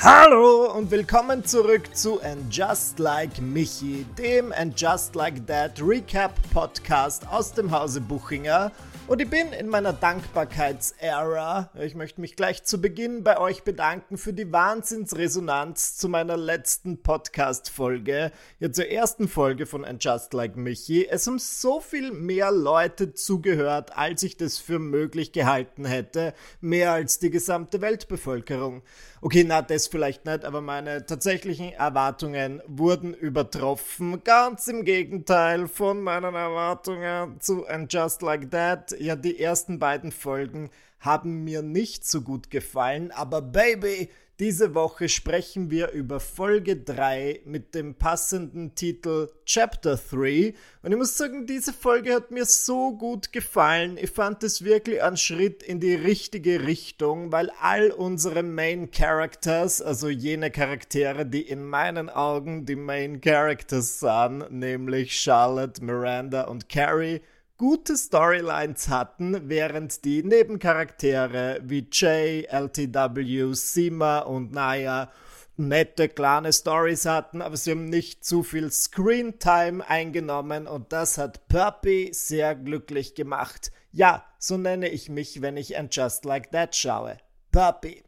Hallo und willkommen zurück zu And Just Like Michi, dem And Just Like That Recap Podcast aus dem Hause Buchinger. Und ich bin in meiner Dankbarkeitsära. Ich möchte mich gleich zu Beginn bei euch bedanken für die Wahnsinnsresonanz zu meiner letzten Podcast-Folge. Ja, zur ersten Folge von And Just Like Michi. Es haben so viel mehr Leute zugehört, als ich das für möglich gehalten hätte. Mehr als die gesamte Weltbevölkerung. Okay, na, das vielleicht nicht, aber meine tatsächlichen Erwartungen wurden übertroffen. Ganz im Gegenteil von meinen Erwartungen zu And Just Like That. Ja, die ersten beiden Folgen haben mir nicht so gut gefallen, aber Baby, diese Woche sprechen wir über Folge 3 mit dem passenden Titel Chapter 3. Und ich muss sagen, diese Folge hat mir so gut gefallen. Ich fand es wirklich ein Schritt in die richtige Richtung, weil all unsere Main Characters, also jene Charaktere, die in meinen Augen die Main Characters sind, nämlich Charlotte, Miranda und Carrie, gute Storylines hatten, während die Nebencharaktere wie Jay, LTW, Sima und Naya nette kleine Stories hatten, aber sie haben nicht zu viel Screentime eingenommen und das hat Puppy sehr glücklich gemacht. Ja, so nenne ich mich, wenn ich ein Just Like That schaue. Puppy.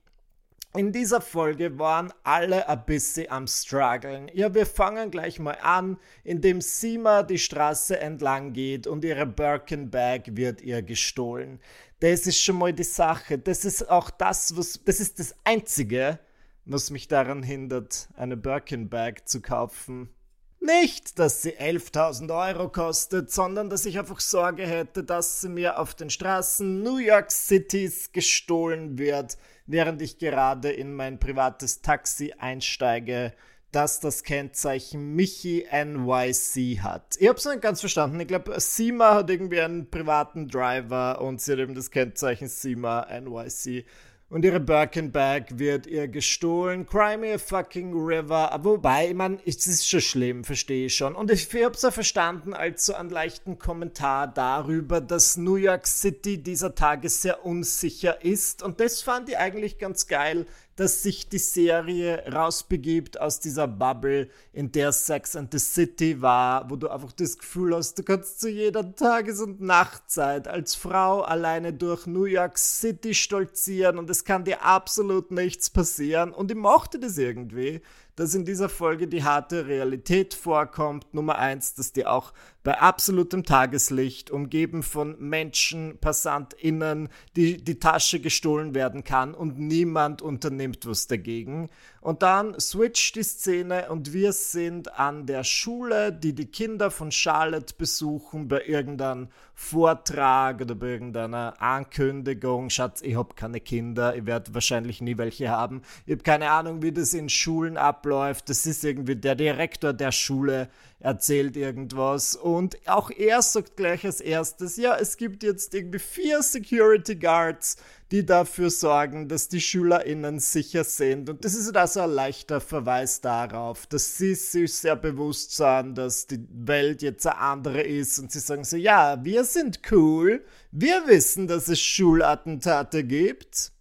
In dieser Folge waren alle ein bisschen am struggeln. Ja, wir fangen gleich mal an, indem Sima die Straße entlang geht und ihre Birkin Bag wird ihr gestohlen. Das ist schon mal die Sache. Das ist auch das, was, das ist das Einzige, was mich daran hindert, eine Birkin Bag zu kaufen. Nicht, dass sie 11.000 Euro kostet, sondern dass ich einfach Sorge hätte, dass sie mir auf den Straßen New York Cities gestohlen wird während ich gerade in mein privates Taxi einsteige, das das Kennzeichen Michi NYC hat. Ich habe es nicht ganz verstanden. Ich glaube, Sima hat irgendwie einen privaten Driver und sie hat eben das Kennzeichen Sima NYC und ihre Birkenbag wird ihr gestohlen. Cry a fucking river. Wobei, ich meine, es ist schon schlimm, verstehe ich schon. Und ich, ich habe es ja verstanden als so einen leichten Kommentar darüber, dass New York City dieser Tage sehr unsicher ist. Und das fand ich eigentlich ganz geil, dass sich die Serie rausbegibt aus dieser Bubble, in der Sex and the City war, wo du einfach das Gefühl hast, du kannst zu jeder Tages- und Nachtzeit als Frau alleine durch New York City stolzieren und es kann dir absolut nichts passieren. Und ich mochte das irgendwie dass in dieser Folge die harte Realität vorkommt. Nummer eins, dass die auch bei absolutem Tageslicht, umgeben von Menschen, PassantInnen, die, die Tasche gestohlen werden kann und niemand unternimmt was dagegen. Und dann switcht die Szene und wir sind an der Schule, die die Kinder von Charlotte besuchen bei irgendeinem Vortrag oder bei irgendeiner Ankündigung. Schatz, ich habe keine Kinder, ich werde wahrscheinlich nie welche haben. Ich habe keine Ahnung, wie das in Schulen abläuft. Das ist irgendwie der Direktor der Schule erzählt irgendwas und auch er sagt gleich als erstes, ja, es gibt jetzt irgendwie vier Security Guards, die dafür sorgen, dass die SchülerInnen sicher sind. Und das ist also ein leichter Verweis darauf, dass sie sich sehr bewusst sind, dass die Welt jetzt eine andere ist und sie sagen so, ja, wir sind cool, wir wissen, dass es Schulattentate gibt.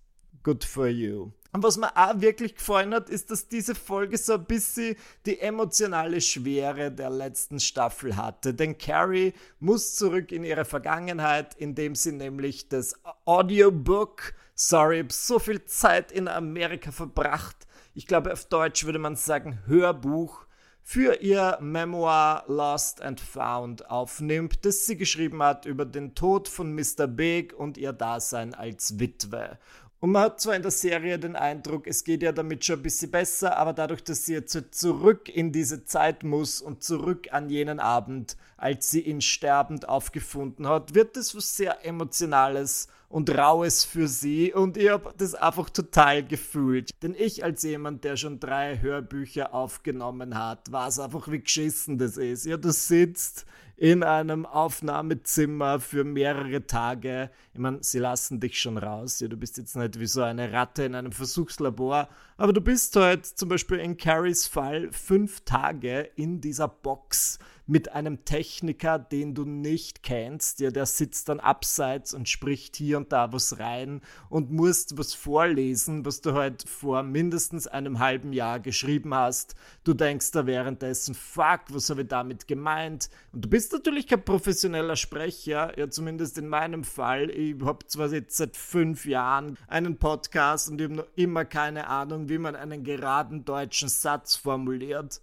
Good for you. Und was mir auch wirklich gefallen hat, ist, dass diese Folge so ein bisschen die emotionale Schwere der letzten Staffel hatte. Denn Carrie muss zurück in ihre Vergangenheit, indem sie nämlich das Audiobook, sorry, so viel Zeit in Amerika verbracht. Ich glaube, auf Deutsch würde man sagen Hörbuch für ihr Memoir Lost and Found aufnimmt, das sie geschrieben hat über den Tod von Mr. Big und ihr Dasein als Witwe. Und man hat zwar in der Serie den Eindruck, es geht ja damit schon ein bisschen besser, aber dadurch, dass sie jetzt zurück in diese Zeit muss und zurück an jenen Abend, als sie ihn sterbend aufgefunden hat, wird das was sehr Emotionales und Raues für sie und ich habe das einfach total gefühlt. Denn ich als jemand, der schon drei Hörbücher aufgenommen hat, weiß einfach, wie geschissen das ist. Ja, du sitzt in einem Aufnahmezimmer für mehrere Tage. Ich meine, sie lassen dich schon raus. Ja, du bist jetzt nicht wie so eine Ratte in einem Versuchslabor, aber du bist halt zum Beispiel in Carries Fall fünf Tage in dieser Box mit einem Techniker, den du nicht kennst. Ja, der sitzt dann abseits und spricht hier und da was rein und musst was vorlesen, was du halt vor mindestens einem halben Jahr geschrieben hast. Du denkst da währenddessen, fuck, was habe ich damit gemeint? Und du bist natürlich kein professioneller Sprecher, ja, zumindest in meinem Fall. Ich habe zwar jetzt seit fünf Jahren einen Podcast und ich habe noch immer keine Ahnung, wie man einen geraden deutschen Satz formuliert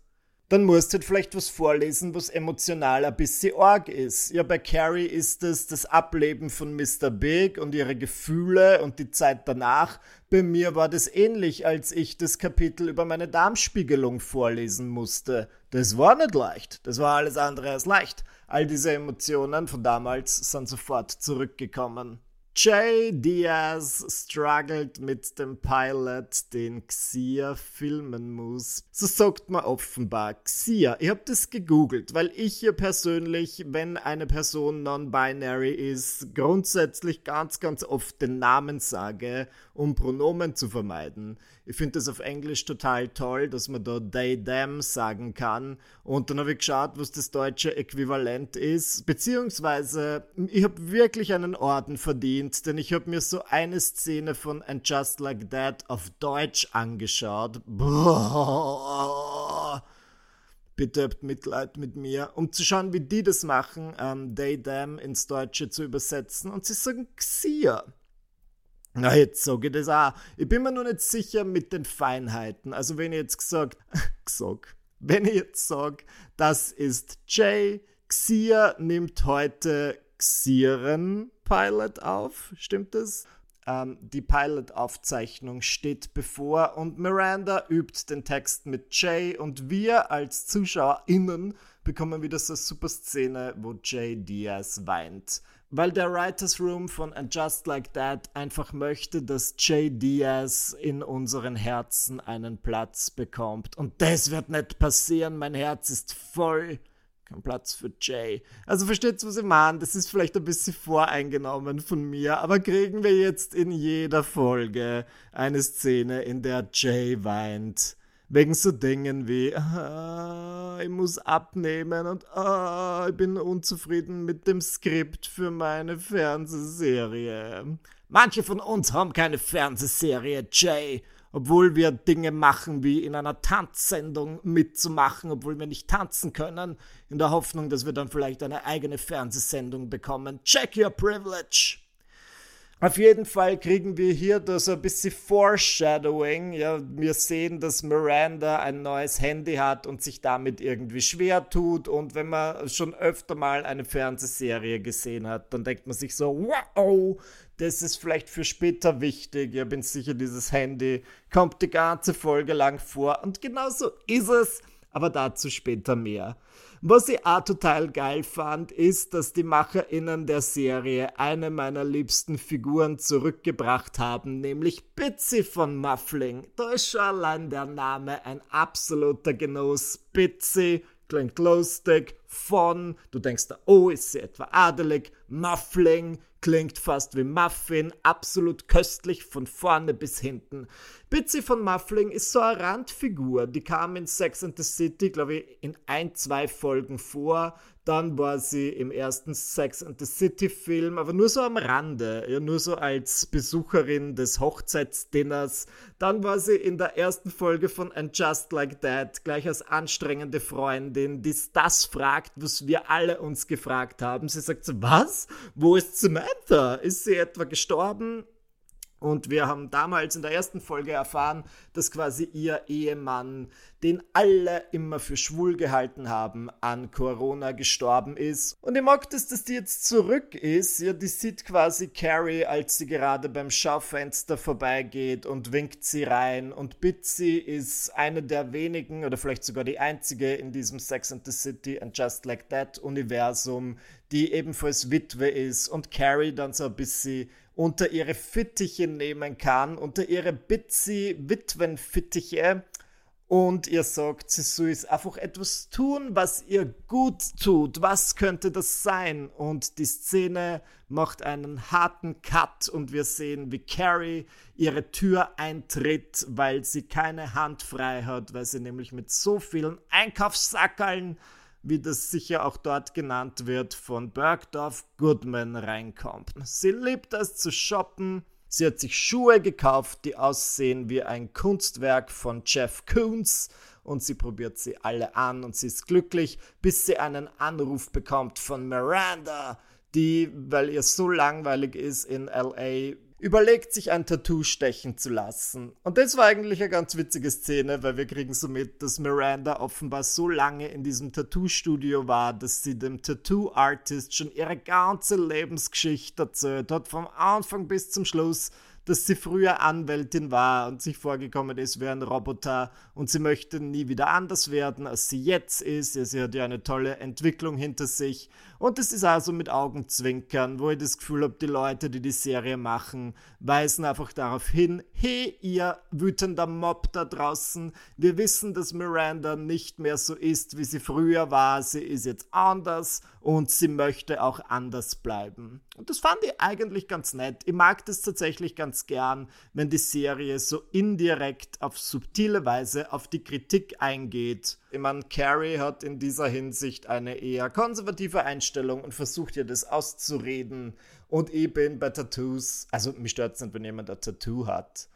dann musst du halt vielleicht was vorlesen, was emotional ein bisschen arg ist. Ja, bei Carrie ist es das Ableben von Mr. Big und ihre Gefühle und die Zeit danach. Bei mir war das ähnlich, als ich das Kapitel über meine Darmspiegelung vorlesen musste. Das war nicht leicht. Das war alles andere als leicht. All diese Emotionen von damals sind sofort zurückgekommen. Jay Diaz struggelt mit dem Pilot, den Xia filmen muss. So sagt man offenbar Xia. Ich habe das gegoogelt, weil ich hier persönlich, wenn eine Person non-binary ist, grundsätzlich ganz, ganz oft den Namen sage, um Pronomen zu vermeiden. Ich finde das auf Englisch total toll, dass man da they, them sagen kann. Und dann habe ich geschaut, was das deutsche Äquivalent ist. Beziehungsweise, ich habe wirklich einen Orden verdient, denn ich habe mir so eine Szene von And Just Like That auf Deutsch angeschaut. Bitte habt Mitleid mit mir, um zu schauen, wie die das machen, ähm, they, them ins Deutsche zu übersetzen. Und sie sagen Xia. Na, jetzt sage ich das auch. Ich bin mir noch nicht sicher mit den Feinheiten. Also, wenn ich jetzt gesagt, gesagt, wenn ich jetzt sage, das ist Jay, Xia nimmt heute Xieren Pilot auf, stimmt das? Ähm, die Pilot-Aufzeichnung steht bevor und Miranda übt den Text mit Jay und wir als ZuschauerInnen bekommen wieder so eine super Szene, wo Jay Diaz weint weil der Writers Room von And Just Like That einfach möchte, dass Jay Diaz in unseren Herzen einen Platz bekommt. Und das wird nicht passieren. Mein Herz ist voll. Kein Platz für Jay. Also versteht was ich meine? Das ist vielleicht ein bisschen voreingenommen von mir, aber kriegen wir jetzt in jeder Folge eine Szene, in der Jay weint. Wegen so Dingen wie, ah, ich muss abnehmen und ah, ich bin unzufrieden mit dem Skript für meine Fernsehserie. Manche von uns haben keine Fernsehserie, Jay. Obwohl wir Dinge machen wie in einer Tanzsendung mitzumachen, obwohl wir nicht tanzen können, in der Hoffnung, dass wir dann vielleicht eine eigene Fernsehsendung bekommen. Check your privilege! Auf jeden Fall kriegen wir hier so ein bisschen Foreshadowing. Ja, wir sehen, dass Miranda ein neues Handy hat und sich damit irgendwie schwer tut. Und wenn man schon öfter mal eine Fernsehserie gesehen hat, dann denkt man sich so, wow, das ist vielleicht für später wichtig. Ich bin sicher, dieses Handy kommt die ganze Folge lang vor. Und genau so ist es. Aber dazu später mehr. Was ich auch total geil fand, ist, dass die MacherInnen der Serie eine meiner liebsten Figuren zurückgebracht haben, nämlich Bitsy von Muffling. Da ist schon allein der Name ein absoluter Genuss. Bitsy klingt lustig, von, du denkst, oh, ist sie etwa adelig, Muffling, klingt fast wie Muffin, absolut köstlich von vorne bis hinten. Bitsy von Muffling ist so eine Randfigur, die kam in Sex and the City, glaube ich, in ein, zwei Folgen vor. Dann war sie im ersten Sex and the City Film, aber nur so am Rande, ja, nur so als Besucherin des Hochzeitsdinners. Dann war sie in der ersten Folge von And Just Like That gleich als anstrengende Freundin, die das fragt, was wir alle uns gefragt haben. Sie sagt so, was? Wo ist Samantha? Ist sie etwa gestorben? Und wir haben damals in der ersten Folge erfahren, dass quasi ihr Ehemann, den alle immer für schwul gehalten haben, an Corona gestorben ist. Und ich mag das, dass die jetzt zurück ist. Ja, die sieht quasi Carrie, als sie gerade beim Schaufenster vorbeigeht und winkt sie rein. Und Bitsy ist eine der wenigen oder vielleicht sogar die einzige in diesem Sex and the City and Just Like That Universum, die ebenfalls Witwe ist und Carrie dann so ein bisschen unter ihre Fittiche nehmen kann, unter ihre Bitsy Witwenfittiche und ihr sagt, sie soll einfach etwas tun, was ihr gut tut. Was könnte das sein? Und die Szene macht einen harten Cut und wir sehen, wie Carrie ihre Tür eintritt, weil sie keine Hand frei hat, weil sie nämlich mit so vielen Einkaufssackeln wie das sicher auch dort genannt wird, von Bergdorf Goodman reinkommt. Sie liebt es zu shoppen. Sie hat sich Schuhe gekauft, die aussehen wie ein Kunstwerk von Jeff Koons und sie probiert sie alle an und sie ist glücklich, bis sie einen Anruf bekommt von Miranda, die, weil ihr so langweilig ist in LA, überlegt, sich ein Tattoo stechen zu lassen. Und das war eigentlich eine ganz witzige Szene, weil wir kriegen so mit, dass Miranda offenbar so lange in diesem Tattoo-Studio war, dass sie dem Tattoo-Artist schon ihre ganze Lebensgeschichte erzählt hat, vom Anfang bis zum Schluss dass sie früher Anwältin war und sich vorgekommen ist wie ein Roboter und sie möchte nie wieder anders werden, als sie jetzt ist. Ja, sie hat ja eine tolle Entwicklung hinter sich und es ist also mit Augenzwinkern, wo ich das Gefühl habe, die Leute, die die Serie machen, weisen einfach darauf hin, hey, ihr wütender Mob da draußen, wir wissen, dass Miranda nicht mehr so ist, wie sie früher war, sie ist jetzt anders und sie möchte auch anders bleiben. Und das fand ich eigentlich ganz nett. Ich mag das tatsächlich ganz gern, wenn die Serie so indirekt auf subtile Weise auf die Kritik eingeht. Ich meine, Carrie hat in dieser Hinsicht eine eher konservative Einstellung und versucht ihr das auszureden. Und ich bin bei Tattoos, also mich stört es nicht, wenn jemand ein Tattoo hat.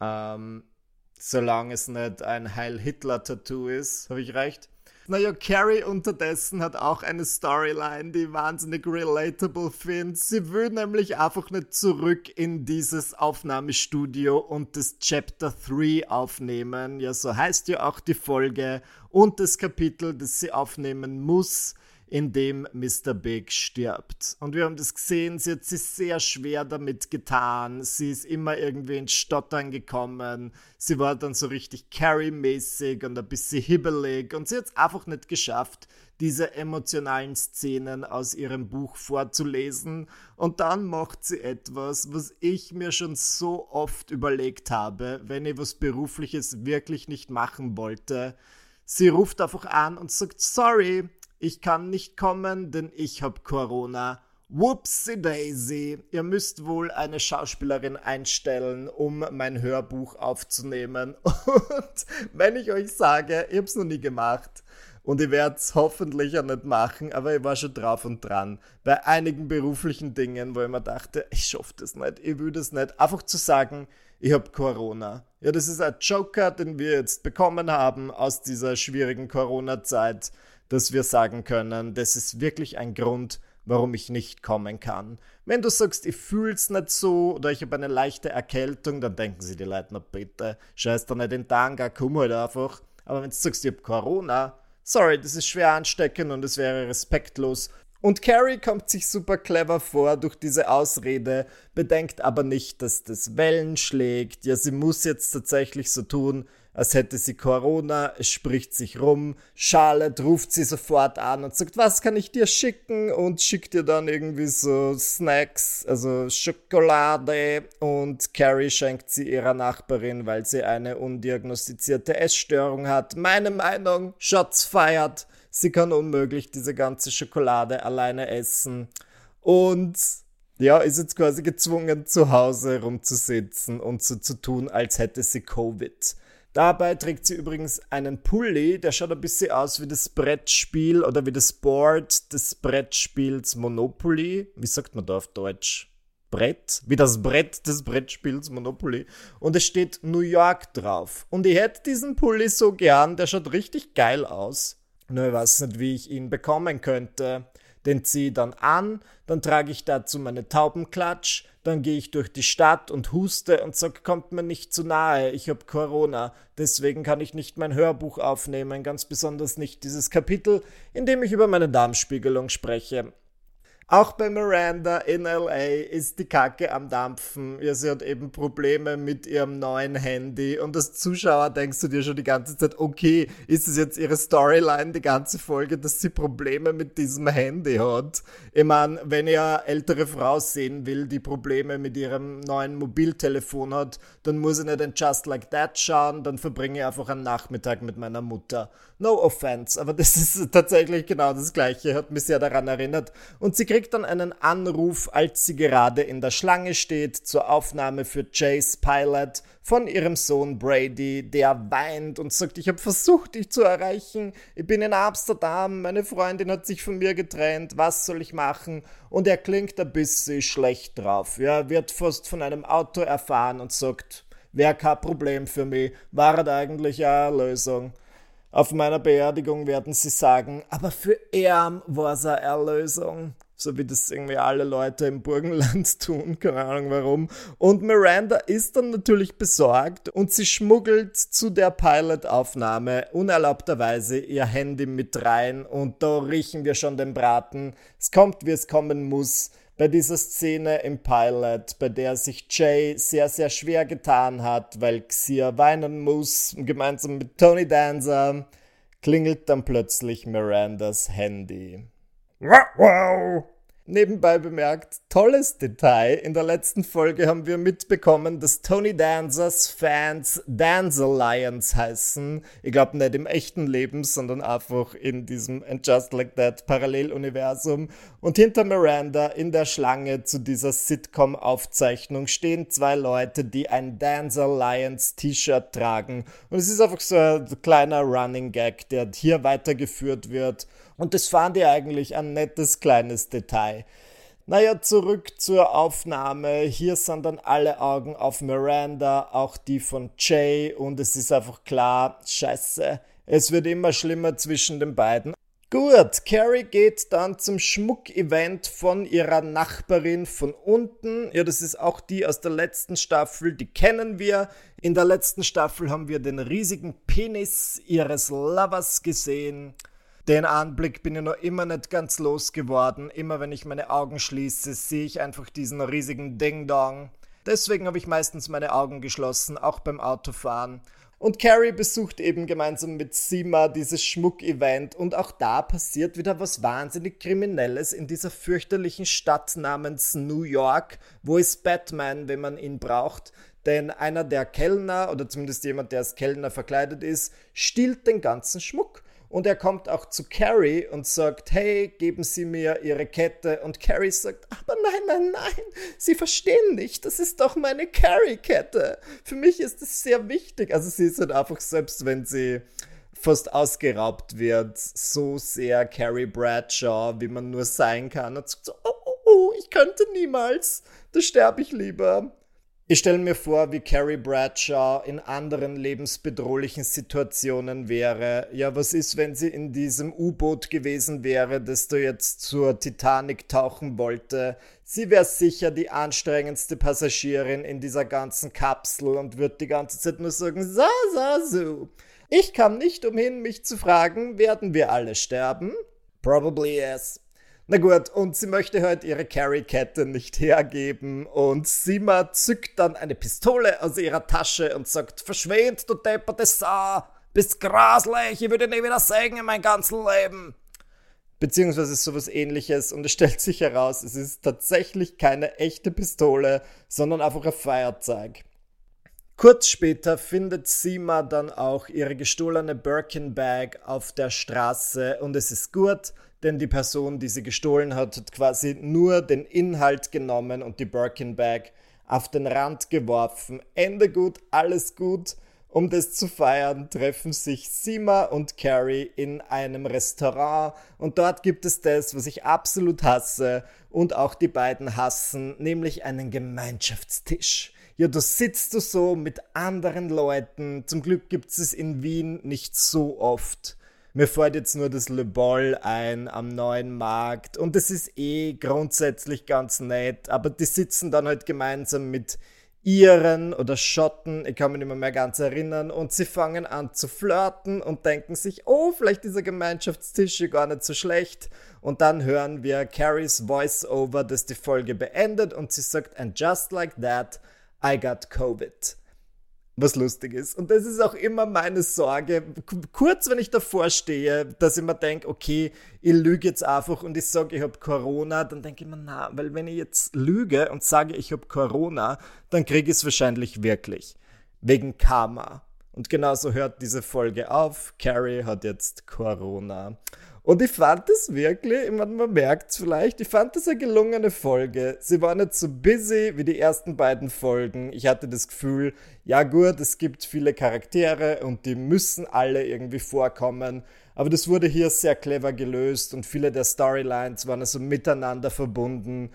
Ähm, solange es nicht ein Heil Hitler-Tattoo ist, habe ich recht. Naja, Carrie unterdessen hat auch eine Storyline, die wahnsinnig relatable finde. Sie will nämlich einfach nicht zurück in dieses Aufnahmestudio und das Chapter 3 aufnehmen. Ja, so heißt ja auch die Folge und das Kapitel, das sie aufnehmen muss in dem Mr. Big stirbt. Und wir haben das gesehen, sie hat sich sehr schwer damit getan. Sie ist immer irgendwie ins Stottern gekommen. Sie war dann so richtig Carrie-mäßig und ein bisschen hibbelig. Und sie hat es einfach nicht geschafft, diese emotionalen Szenen aus ihrem Buch vorzulesen. Und dann macht sie etwas, was ich mir schon so oft überlegt habe, wenn ich was Berufliches wirklich nicht machen wollte. Sie ruft einfach an und sagt, sorry, ich kann nicht kommen, denn ich habe Corona. Whoopsie Daisy, ihr müsst wohl eine Schauspielerin einstellen, um mein Hörbuch aufzunehmen. Und wenn ich euch sage, ich habe es noch nie gemacht und ich werde es hoffentlich auch nicht machen, aber ich war schon drauf und dran. Bei einigen beruflichen Dingen, wo ich mir dachte, ich schaffe das nicht, ich will das nicht. Einfach zu sagen, ich habe Corona. Ja, das ist ein Joker, den wir jetzt bekommen haben aus dieser schwierigen Corona-Zeit dass wir sagen können, das ist wirklich ein Grund, warum ich nicht kommen kann. Wenn du sagst, ich fühl's nicht so oder ich habe eine leichte Erkältung, dann denken sie die Leute, na bitte, scheiß da nicht in Tanga, komm halt einfach. Aber wenn du sagst, ich habe Corona, sorry, das ist schwer ansteckend und es wäre respektlos. Und Carrie kommt sich super clever vor durch diese Ausrede, bedenkt aber nicht, dass das Wellen schlägt. Ja, sie muss jetzt tatsächlich so tun, als hätte sie Corona, es spricht sich rum. Charlotte ruft sie sofort an und sagt, was kann ich dir schicken? Und schickt ihr dann irgendwie so Snacks, also Schokolade. Und Carrie schenkt sie ihrer Nachbarin, weil sie eine undiagnostizierte Essstörung hat. Meine Meinung, Shots feiert. Sie kann unmöglich diese ganze Schokolade alleine essen. Und ja, ist jetzt quasi gezwungen, zu Hause rumzusitzen und so zu tun, als hätte sie Covid. Dabei trägt sie übrigens einen Pulli, der schaut ein bisschen aus wie das Brettspiel oder wie das Board des Brettspiels Monopoly. Wie sagt man da auf Deutsch? Brett, wie das Brett des Brettspiels Monopoly. Und es steht New York drauf. Und ich hätte diesen Pulli so gern, der schaut richtig geil aus. Nur ich weiß nicht, wie ich ihn bekommen könnte. Den ziehe ich dann an, dann trage ich dazu meine Taubenklatsch, dann gehe ich durch die Stadt und huste und sage, kommt mir nicht zu nahe, ich habe Corona, deswegen kann ich nicht mein Hörbuch aufnehmen, ganz besonders nicht dieses Kapitel, in dem ich über meine Darmspiegelung spreche. Auch bei Miranda in LA ist die Kacke am Dampfen. Ja, sie hat eben Probleme mit ihrem neuen Handy. Und als Zuschauer denkst du dir schon die ganze Zeit, okay, ist es jetzt ihre Storyline, die ganze Folge, dass sie Probleme mit diesem Handy hat? Ich meine, wenn ihr ältere Frau sehen will, die Probleme mit ihrem neuen Mobiltelefon hat, dann muss ich nicht in Just Like That schauen, dann verbringe ich einfach einen Nachmittag mit meiner Mutter. No offense, aber das ist tatsächlich genau das Gleiche, hat mich sehr daran erinnert. Und sie dann einen Anruf, als sie gerade in der Schlange steht zur Aufnahme für Jays Pilot von ihrem Sohn Brady, der weint und sagt, ich habe versucht, dich zu erreichen, ich bin in Amsterdam, meine Freundin hat sich von mir getrennt, was soll ich machen? Und er klingt ein bisschen schlecht drauf. Ja, wird fast von einem Auto erfahren und sagt, wäre kein Problem für mich, war das eigentlich eine Lösung. Auf meiner Beerdigung werden sie sagen, aber für Erm war es eine Erlösung. So wie das irgendwie alle Leute im Burgenland tun, keine Ahnung warum. Und Miranda ist dann natürlich besorgt und sie schmuggelt zu der Pilot-Aufnahme unerlaubterweise ihr Handy mit rein und da riechen wir schon den Braten. Es kommt, wie es kommen muss bei dieser Szene im Pilot, bei der sich Jay sehr, sehr schwer getan hat, weil Xia weinen muss, gemeinsam mit Tony Danza, klingelt dann plötzlich Mirandas Handy. Wow. Nebenbei bemerkt, tolles Detail. In der letzten Folge haben wir mitbekommen, dass Tony Danzers Fans Dancer Lions heißen. Ich glaube nicht im echten Leben, sondern einfach in diesem And Just Like That Paralleluniversum. Und hinter Miranda in der Schlange zu dieser Sitcom-Aufzeichnung stehen zwei Leute, die ein Dancer Lions T-Shirt tragen. Und es ist einfach so ein kleiner Running Gag, der hier weitergeführt wird. Und das fand ich eigentlich ein nettes kleines Detail. Naja, zurück zur Aufnahme. Hier sind dann alle Augen auf Miranda, auch die von Jay, und es ist einfach klar, scheiße, es wird immer schlimmer zwischen den beiden. Gut, Carrie geht dann zum Schmuckevent von ihrer Nachbarin von unten. Ja, das ist auch die aus der letzten Staffel, die kennen wir. In der letzten Staffel haben wir den riesigen Penis ihres Lovers gesehen. Den Anblick bin ich noch immer nicht ganz losgeworden. Immer wenn ich meine Augen schließe, sehe ich einfach diesen riesigen Ding-Dong. Deswegen habe ich meistens meine Augen geschlossen, auch beim Autofahren. Und Carrie besucht eben gemeinsam mit Sima dieses Schmuckevent und auch da passiert wieder was wahnsinnig Kriminelles in dieser fürchterlichen Stadt namens New York. Wo ist Batman, wenn man ihn braucht? Denn einer der Kellner oder zumindest jemand, der als Kellner verkleidet ist, stiehlt den ganzen Schmuck. Und er kommt auch zu Carrie und sagt, hey, geben Sie mir Ihre Kette. Und Carrie sagt, aber nein, nein, nein, Sie verstehen nicht, das ist doch meine Carrie-Kette. Für mich ist es sehr wichtig. Also sie ist halt einfach, selbst wenn sie fast ausgeraubt wird, so sehr Carrie Bradshaw, wie man nur sein kann. Und sagt so, oh, oh, oh, ich könnte niemals, da sterbe ich lieber. Ich stelle mir vor, wie Carrie Bradshaw in anderen lebensbedrohlichen Situationen wäre. Ja, was ist, wenn sie in diesem U-Boot gewesen wäre, das du jetzt zur Titanic tauchen wollte? Sie wäre sicher die anstrengendste Passagierin in dieser ganzen Kapsel und wird die ganze Zeit nur sagen, sa, sa, so. Ich kam nicht umhin, mich zu fragen, werden wir alle sterben? Probably yes. Na gut, und sie möchte halt ihre Carry-Kette nicht hergeben und Sima zückt dann eine Pistole aus ihrer Tasche und sagt, verschwind, du depperte Sau, bist graslich, ich würde nie wieder sehen in meinem ganzen Leben. Beziehungsweise sowas ähnliches und es stellt sich heraus, es ist tatsächlich keine echte Pistole, sondern einfach ein Feuerzeug. Kurz später findet Sima dann auch ihre gestohlene Birkin Bag auf der Straße und es ist gut, denn die Person, die sie gestohlen hat, hat quasi nur den Inhalt genommen und die Birkin Bag auf den Rand geworfen. Ende gut, alles gut. Um das zu feiern, treffen sich Sima und Carrie in einem Restaurant und dort gibt es das, was ich absolut hasse und auch die beiden hassen, nämlich einen Gemeinschaftstisch. Ja, da sitzt du so mit anderen Leuten. Zum Glück gibt es es in Wien nicht so oft. Mir fällt jetzt nur das Le Ball ein am neuen Markt und das ist eh grundsätzlich ganz nett, aber die sitzen dann halt gemeinsam mit Iren oder Schotten, ich kann mich nicht mehr, mehr ganz erinnern, und sie fangen an zu flirten und denken sich, oh, vielleicht ist der Gemeinschaftstisch gar nicht so schlecht. Und dann hören wir Carries Voice-Over, das die Folge beendet und sie sagt, and just like that, I got Covid was lustig ist. Und das ist auch immer meine Sorge. Kurz, wenn ich davor stehe, dass ich mir denke, okay, ich lüge jetzt einfach und ich sage, ich habe Corona, dann denke ich mir, na, weil wenn ich jetzt lüge und sage, ich habe Corona, dann kriege ich es wahrscheinlich wirklich. Wegen Karma. Und genauso hört diese Folge auf. Carrie hat jetzt Corona. Und ich fand es wirklich, ich meine, man merkt es vielleicht, ich fand es eine gelungene Folge. Sie war nicht so busy wie die ersten beiden Folgen. Ich hatte das Gefühl, ja gut, es gibt viele Charaktere und die müssen alle irgendwie vorkommen. Aber das wurde hier sehr clever gelöst und viele der Storylines waren also miteinander verbunden.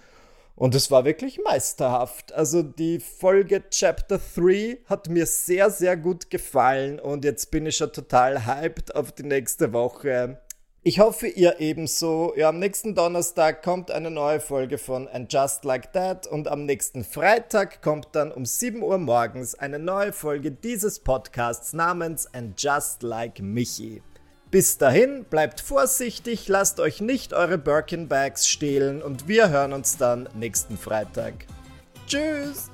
Und es war wirklich meisterhaft. Also die Folge Chapter 3 hat mir sehr, sehr gut gefallen und jetzt bin ich schon total hyped auf die nächste Woche. Ich hoffe, ihr ebenso. Ja, am nächsten Donnerstag kommt eine neue Folge von And Just Like That und am nächsten Freitag kommt dann um 7 Uhr morgens eine neue Folge dieses Podcasts namens And Just Like Michi. Bis dahin, bleibt vorsichtig, lasst euch nicht eure Birkin Bags stehlen und wir hören uns dann nächsten Freitag. Tschüss!